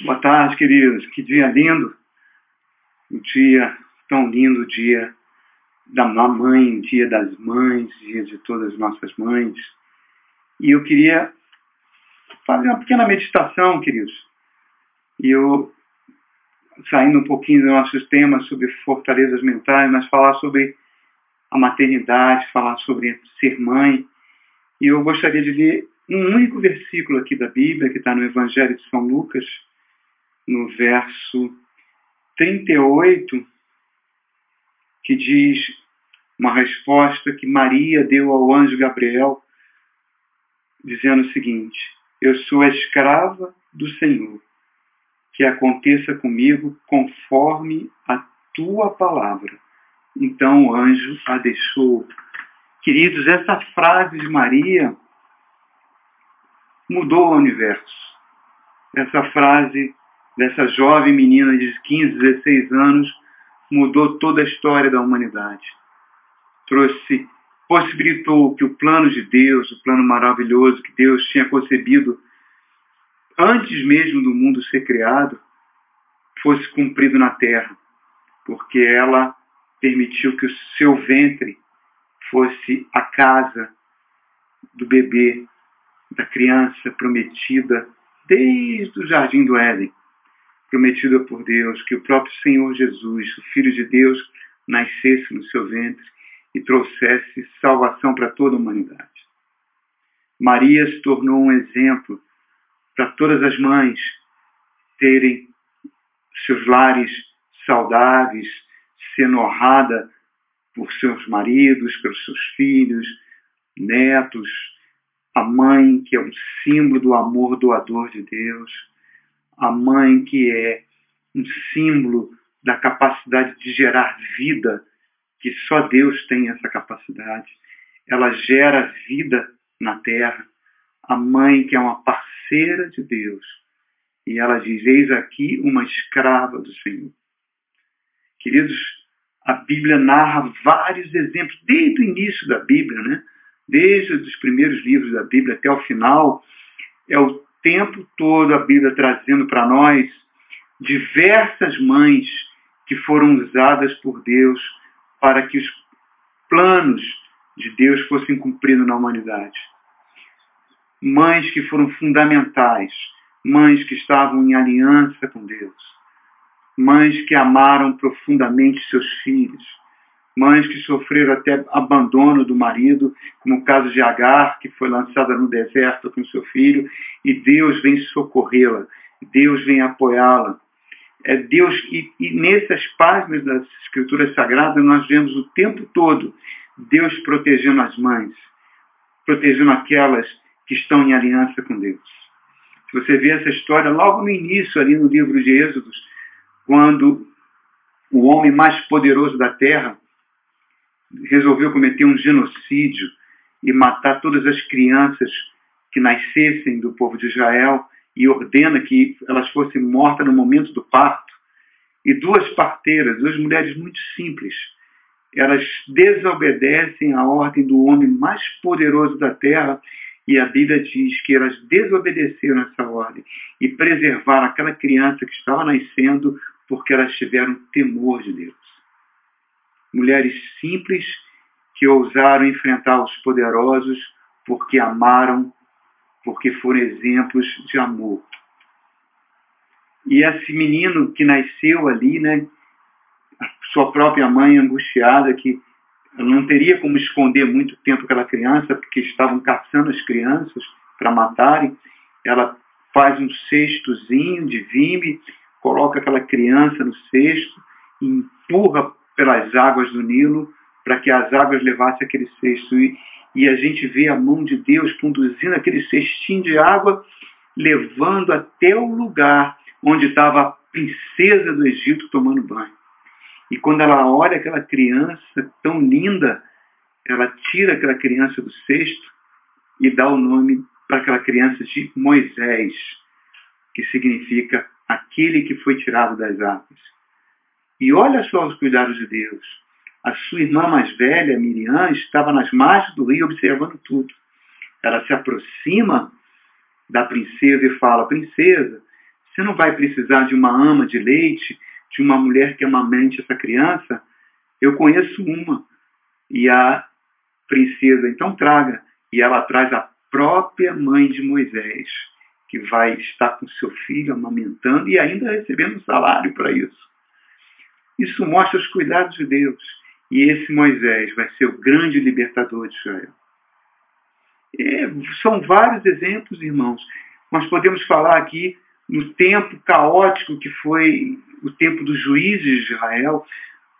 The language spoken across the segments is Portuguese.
Boa tarde, queridos. Que dia lindo. Um dia tão lindo, dia da mãe, dia das mães, dia de todas as nossas mães. E eu queria fazer uma pequena meditação, queridos. E eu, saindo um pouquinho dos nossos temas sobre fortalezas mentais, mas falar sobre a maternidade, falar sobre ser mãe. E eu gostaria de ler um único versículo aqui da Bíblia, que está no Evangelho de São Lucas, no verso 38, que diz uma resposta que Maria deu ao anjo Gabriel, dizendo o seguinte: Eu sou a escrava do Senhor, que aconteça comigo conforme a tua palavra. Então o anjo a deixou. Queridos, essa frase de Maria mudou o universo. Essa frase dessa jovem menina de 15, 16 anos mudou toda a história da humanidade. Trouxe, possibilitou que o plano de Deus, o plano maravilhoso que Deus tinha concebido antes mesmo do mundo ser criado, fosse cumprido na terra, porque ela permitiu que o seu ventre fosse a casa do bebê, da criança prometida desde o jardim do Éden prometida por Deus, que o próprio Senhor Jesus, o Filho de Deus, nascesse no seu ventre e trouxesse salvação para toda a humanidade. Maria se tornou um exemplo para todas as mães terem seus lares saudáveis, sendo honrada por seus maridos, pelos seus filhos, netos, a mãe que é um símbolo do amor doador de Deus, a mãe que é um símbolo da capacidade de gerar vida, que só Deus tem essa capacidade. Ela gera vida na terra. A mãe que é uma parceira de Deus. E ela diz: Eis aqui uma escrava do Senhor. Queridos, a Bíblia narra vários exemplos, desde o início da Bíblia, né? desde os primeiros livros da Bíblia até o final, é o tempo todo a Bíblia trazendo para nós diversas mães que foram usadas por Deus para que os planos de Deus fossem cumpridos na humanidade. Mães que foram fundamentais, mães que estavam em aliança com Deus, mães que amaram profundamente seus filhos, mães que sofreram até abandono do marido, como o caso de Agar, que foi lançada no deserto com seu filho, e Deus vem socorrê-la, Deus vem apoiá-la. É Deus e, e nessas páginas das Escrituras Sagradas nós vemos o tempo todo Deus protegendo as mães, protegendo aquelas que estão em aliança com Deus. Se você vê essa história logo no início, ali no livro de Êxodos, quando o homem mais poderoso da terra resolveu cometer um genocídio e matar todas as crianças que nascessem do povo de Israel e ordena que elas fossem mortas no momento do parto. E duas parteiras, duas mulheres muito simples, elas desobedecem à ordem do homem mais poderoso da terra e a Bíblia diz que elas desobedeceram essa ordem e preservaram aquela criança que estava nascendo porque elas tiveram temor de Deus mulheres simples que ousaram enfrentar os poderosos porque amaram, porque foram exemplos de amor. E esse menino que nasceu ali, né, sua própria mãe angustiada, que não teria como esconder muito tempo aquela criança, porque estavam caçando as crianças para matarem, ela faz um cestozinho de vime, coloca aquela criança no cesto, empurra pelas águas do Nilo, para que as águas levassem aquele cesto. E, e a gente vê a mão de Deus conduzindo aquele cestinho de água, levando até o lugar onde estava a princesa do Egito tomando banho. E quando ela olha aquela criança tão linda, ela tira aquela criança do cesto e dá o nome para aquela criança de Moisés, que significa aquele que foi tirado das águas. E olha só os cuidados de Deus. A sua irmã mais velha, Miriam, estava nas margens do rio observando tudo. Ela se aproxima da princesa e fala: Princesa, Você não vai precisar de uma ama de leite, de uma mulher que amamente essa criança. Eu conheço uma. E a princesa, então traga. E ela traz a própria mãe de Moisés, que vai estar com seu filho amamentando e ainda recebendo salário para isso. Isso mostra os cuidados de Deus. E esse Moisés vai ser o grande libertador de Israel. É, são vários exemplos, irmãos. Nós podemos falar aqui no tempo caótico que foi o tempo dos juízes de Israel,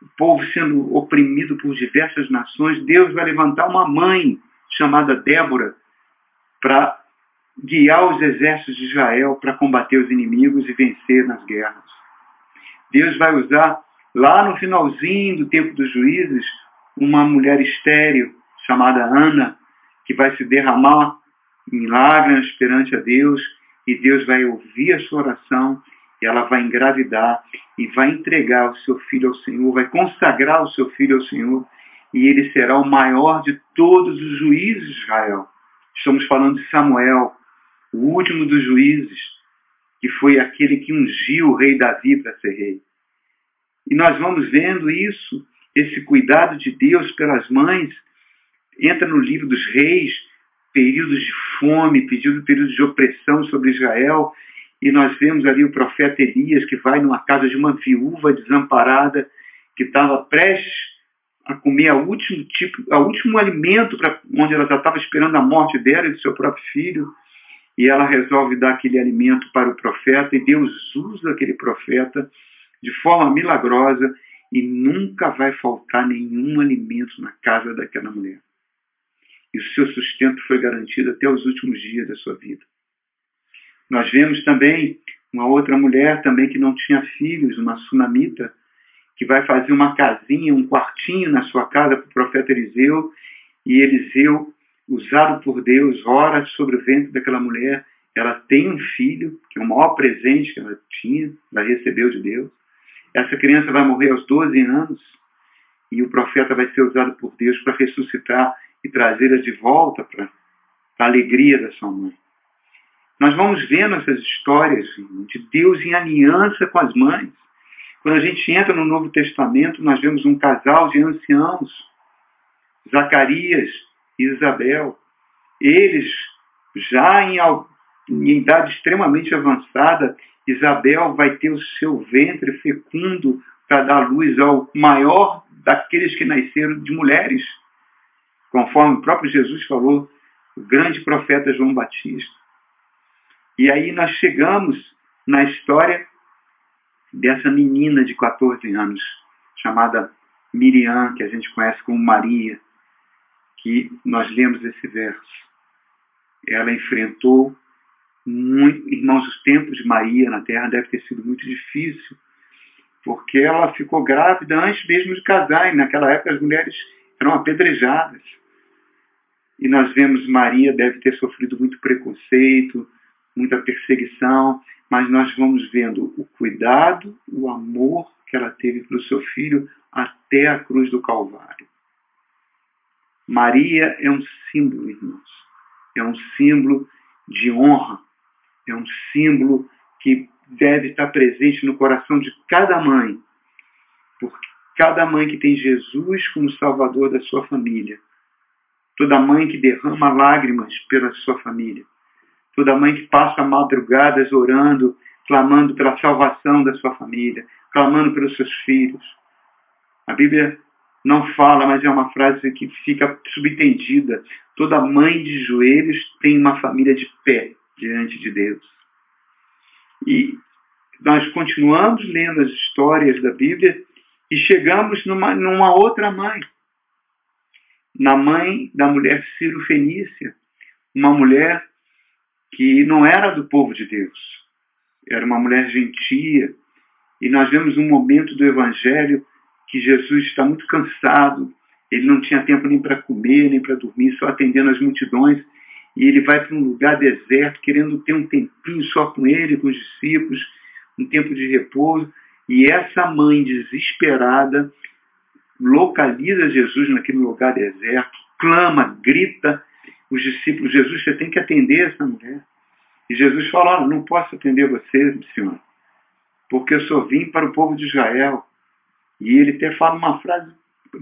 o povo sendo oprimido por diversas nações, Deus vai levantar uma mãe chamada Débora para guiar os exércitos de Israel para combater os inimigos e vencer nas guerras. Deus vai usar, lá no finalzinho do tempo dos juízes, uma mulher estéril chamada Ana, que vai se derramar em lágrimas perante a Deus, e Deus vai ouvir a sua oração, e ela vai engravidar, e vai entregar o seu filho ao Senhor, vai consagrar o seu filho ao Senhor, e ele será o maior de todos os juízes de Israel. Estamos falando de Samuel, o último dos juízes, que foi aquele que ungiu o rei Davi para ser rei. E nós vamos vendo isso, esse cuidado de Deus pelas mães, entra no livro dos reis, períodos de fome, períodos de opressão sobre Israel, e nós vemos ali o profeta Elias que vai numa casa de uma viúva desamparada que estava prestes a comer a último tipo, a último alimento para onde ela já estava esperando a morte dela e do seu próprio filho, e ela resolve dar aquele alimento para o profeta e Deus usa aquele profeta de forma milagrosa e nunca vai faltar nenhum alimento na casa daquela mulher e o seu sustento foi garantido até os últimos dias da sua vida. Nós vemos também uma outra mulher também que não tinha filhos, uma sunamita, que vai fazer uma casinha, um quartinho na sua casa para o profeta Eliseu, e Eliseu, usado por Deus, ora sobre o ventre daquela mulher, ela tem um filho, que é o maior presente que ela tinha, ela recebeu de Deus. Essa criança vai morrer aos 12 anos, e o profeta vai ser usado por Deus para ressuscitar e trazê-la de volta para a alegria da sua mãe. Nós vamos vendo essas histórias de Deus em aliança com as mães. Quando a gente entra no Novo Testamento, nós vemos um casal de anciãos, Zacarias e Isabel. Eles, já em, em idade extremamente avançada, Isabel vai ter o seu ventre fecundo para dar luz ao maior daqueles que nasceram de mulheres, conforme o próprio Jesus falou, o grande profeta João Batista. E aí nós chegamos na história dessa menina de 14 anos, chamada Miriam, que a gente conhece como Maria, que nós lemos esse verso. Ela enfrentou muito, irmãos, os tempos de Maria na terra deve ter sido muito difícil, porque ela ficou grávida antes mesmo de casar, e naquela época as mulheres eram apedrejadas. E nós vemos Maria deve ter sofrido muito preconceito, muita perseguição, mas nós vamos vendo o cuidado, o amor que ela teve para o seu filho até a cruz do Calvário. Maria é um símbolo, irmãos. É um símbolo de honra. É um símbolo que deve estar presente no coração de cada mãe. Porque cada mãe que tem Jesus como Salvador da sua família toda mãe que derrama lágrimas pela sua família, toda mãe que passa madrugadas orando, clamando pela salvação da sua família, clamando pelos seus filhos. A Bíblia não fala, mas é uma frase que fica subentendida. Toda mãe de joelhos tem uma família de pé diante de Deus. E nós continuamos lendo as histórias da Bíblia e chegamos numa, numa outra mãe, na mãe da mulher Ciro Fenícia, uma mulher que não era do povo de Deus, era uma mulher gentia. E nós vemos um momento do Evangelho que Jesus está muito cansado, ele não tinha tempo nem para comer, nem para dormir, só atendendo as multidões. E ele vai para um lugar deserto, querendo ter um tempinho só com ele, com os discípulos, um tempo de repouso. E essa mãe desesperada localiza Jesus naquele lugar deserto, clama, grita. Os discípulos, Jesus, você tem que atender essa mulher. E Jesus falou, não posso atender você, Senhor, porque eu só vim para o povo de Israel. E ele até fala uma frase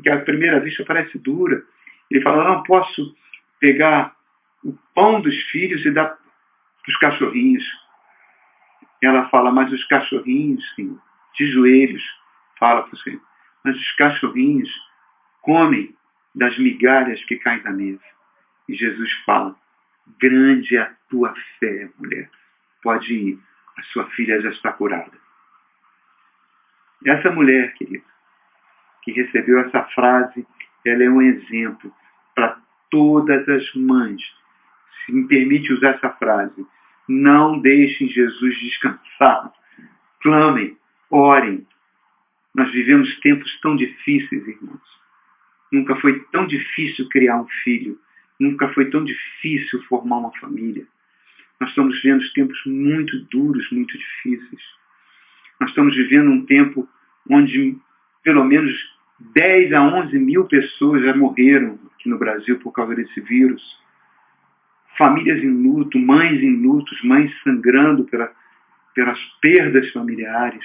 que à primeira vista parece dura. Ele fala, não posso pegar o pão dos filhos e dar para os cachorrinhos. Ela fala, mas os cachorrinhos, sim, de joelhos, fala para o Senhor, mas os cachorrinhos comem das migalhas que caem da mesa. E Jesus fala, grande é a tua fé, mulher. Pode ir, a sua filha já está curada. Essa mulher, querido, que recebeu essa frase, ela é um exemplo para todas as mães. Se me permite usar essa frase, não deixem Jesus descansar. Clamem, orem. Nós vivemos tempos tão difíceis, irmãos. Nunca foi tão difícil criar um filho. Nunca foi tão difícil formar uma família. Nós estamos vivendo tempos muito duros, muito difíceis. Nós estamos vivendo um tempo onde pelo menos 10 a 11 mil pessoas já morreram aqui no Brasil por causa desse vírus. Famílias em luto, mães em lutos, mães sangrando pela, pelas perdas familiares.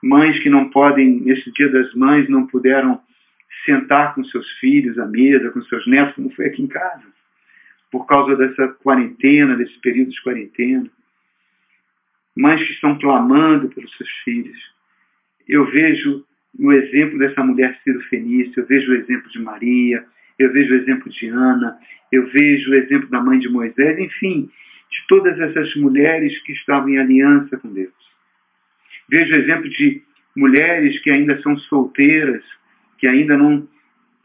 Mães que não podem, nesse dia das mães, não puderam sentar com seus filhos à mesa, com seus netos, como foi aqui em casa, por causa dessa quarentena, desse período de quarentena. Mães que estão clamando pelos seus filhos. Eu vejo no exemplo dessa mulher Ciro Fenícia, eu vejo o exemplo de Maria, eu vejo o exemplo de Ana, eu vejo o exemplo da mãe de Moisés, enfim, de todas essas mulheres que estavam em aliança com Deus. Vejo o exemplo de mulheres que ainda são solteiras, que ainda não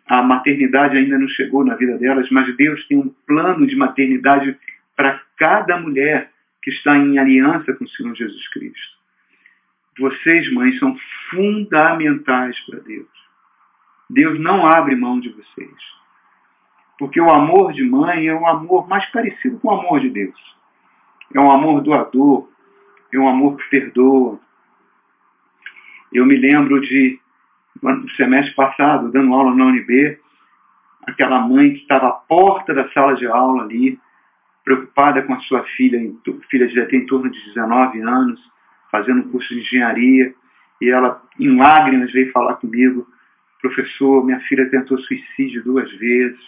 a maternidade ainda não chegou na vida delas, mas Deus tem um plano de maternidade para cada mulher que está em aliança com o Senhor Jesus Cristo. Vocês, mães, são fundamentais para Deus. Deus não abre mão de vocês. Porque o amor de mãe é um amor mais parecido com o amor de Deus. É um amor doador, é um amor que perdoa. Eu me lembro de no semestre passado, dando aula na UNB, aquela mãe que estava à porta da sala de aula ali, preocupada com a sua filha, filha já tem em torno de 19 anos, fazendo um curso de engenharia, e ela, em lágrimas, veio falar comigo, professor, minha filha tentou suicídio duas vezes,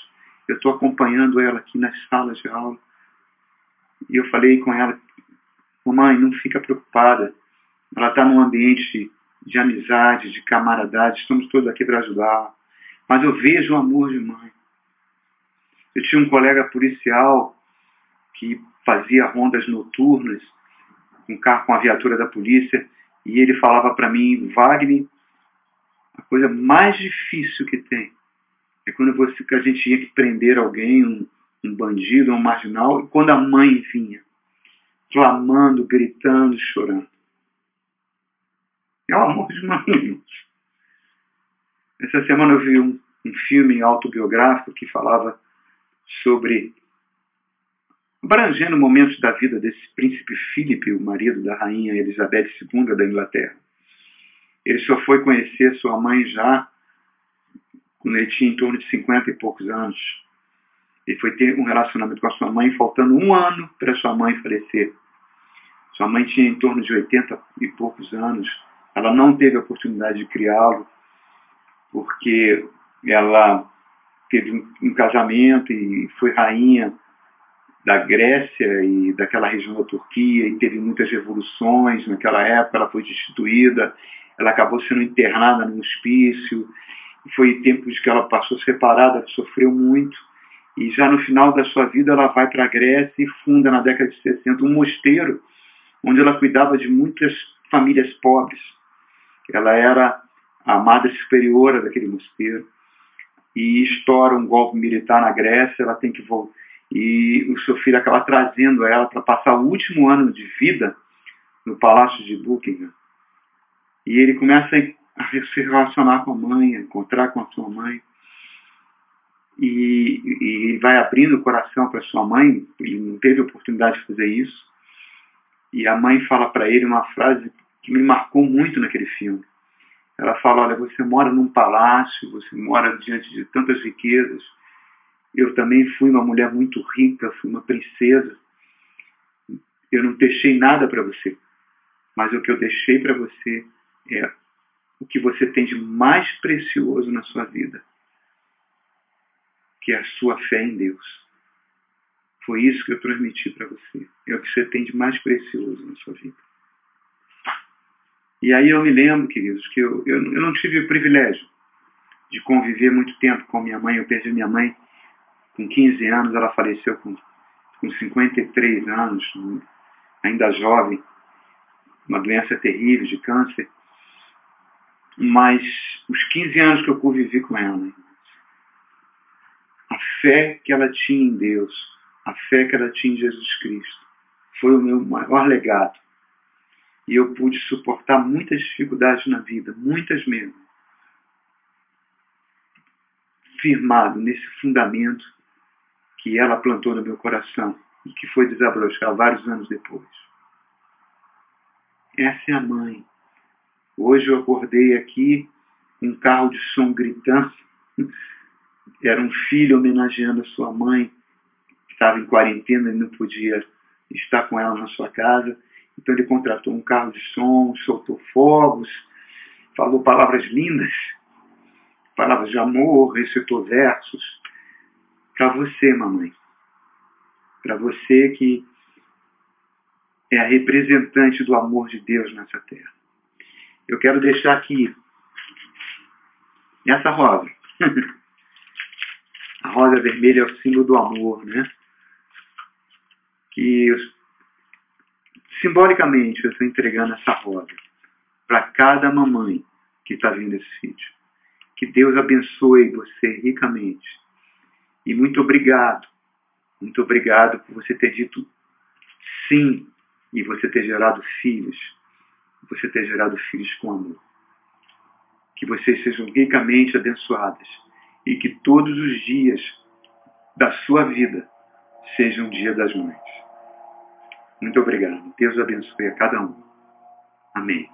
eu estou acompanhando ela aqui nas salas de aula. E eu falei com ela, mamãe, não fica preocupada, ela está num ambiente de amizade, de camaradagem, estamos todos aqui para ajudar. Mas eu vejo o amor de mãe. Eu tinha um colega policial que fazia rondas noturnas, um carro com a viatura da polícia, e ele falava para mim, Wagner, a coisa mais difícil que tem é quando você, que a gente tinha que prender alguém, um, um bandido, um marginal, e quando a mãe vinha, clamando, gritando, chorando. É o amor de mãe. Essa semana eu vi um, um filme autobiográfico que falava sobre abrangendo momentos da vida desse príncipe Filipe, o marido da rainha Elizabeth II da Inglaterra. Ele só foi conhecer sua mãe já quando ele tinha em torno de 50 e poucos anos. Ele foi ter um relacionamento com a sua mãe faltando um ano para sua mãe falecer. Sua mãe tinha em torno de 80 e poucos anos. Ela não teve a oportunidade de criá-lo, porque ela teve um, casamento e foi rainha da Grécia e daquela região da Turquia e teve muitas revoluções naquela época, ela foi destituída, ela acabou sendo internada num hospício, foi tempos que ela passou separada, sofreu muito, e já no final da sua vida ela vai para a Grécia e funda na década de 60 um mosteiro onde ela cuidava de muitas famílias pobres. Ela era a madre superiora daquele mosteiro. E estoura um golpe militar na Grécia, ela tem que voltar. E o seu filho acaba trazendo ela para passar o último ano de vida no palácio de Buckingham. E ele começa a se relacionar com a mãe, a encontrar com a sua mãe. E, e vai abrindo o coração para sua mãe, ele não teve oportunidade de fazer isso. E a mãe fala para ele uma frase que me marcou muito naquele filme. Ela fala, olha, você mora num palácio, você mora diante de tantas riquezas. Eu também fui uma mulher muito rica, fui uma princesa. Eu não deixei nada para você. Mas o que eu deixei para você é o que você tem de mais precioso na sua vida, que é a sua fé em Deus. Foi isso que eu transmiti para você. É o que você tem de mais precioso na sua vida. E aí eu me lembro, queridos, que eu, eu, eu não tive o privilégio de conviver muito tempo com minha mãe. Eu perdi minha mãe com 15 anos, ela faleceu com, com 53 anos, ainda jovem, uma doença terrível de câncer. Mas os 15 anos que eu convivi com ela, a fé que ela tinha em Deus, a fé que ela tinha em Jesus Cristo, foi o meu maior legado. E eu pude suportar muitas dificuldades na vida, muitas mesmo. Firmado nesse fundamento que ela plantou no meu coração e que foi desabrochar vários anos depois. Essa é a mãe. Hoje eu acordei aqui, um carro de som gritando. Era um filho homenageando a sua mãe, que estava em quarentena e não podia estar com ela na sua casa. Então ele contratou um carro de som, soltou fogos, falou palavras lindas, palavras de amor, recitou versos para você, mamãe. Para você que é a representante do amor de Deus nessa terra. Eu quero deixar aqui essa rosa. a rosa vermelha é o símbolo do amor, né? Que simbolicamente eu estou entregando essa rosa para cada mamãe que está vendo esse vídeo. Que Deus abençoe você ricamente e muito obrigado. Muito obrigado por você ter dito sim e você ter gerado filhos. Você ter gerado filhos com amor. Que vocês sejam ricamente abençoadas e que todos os dias da sua vida sejam um dia das mães. Muito obrigado. Deus abençoe a cada um. Amém.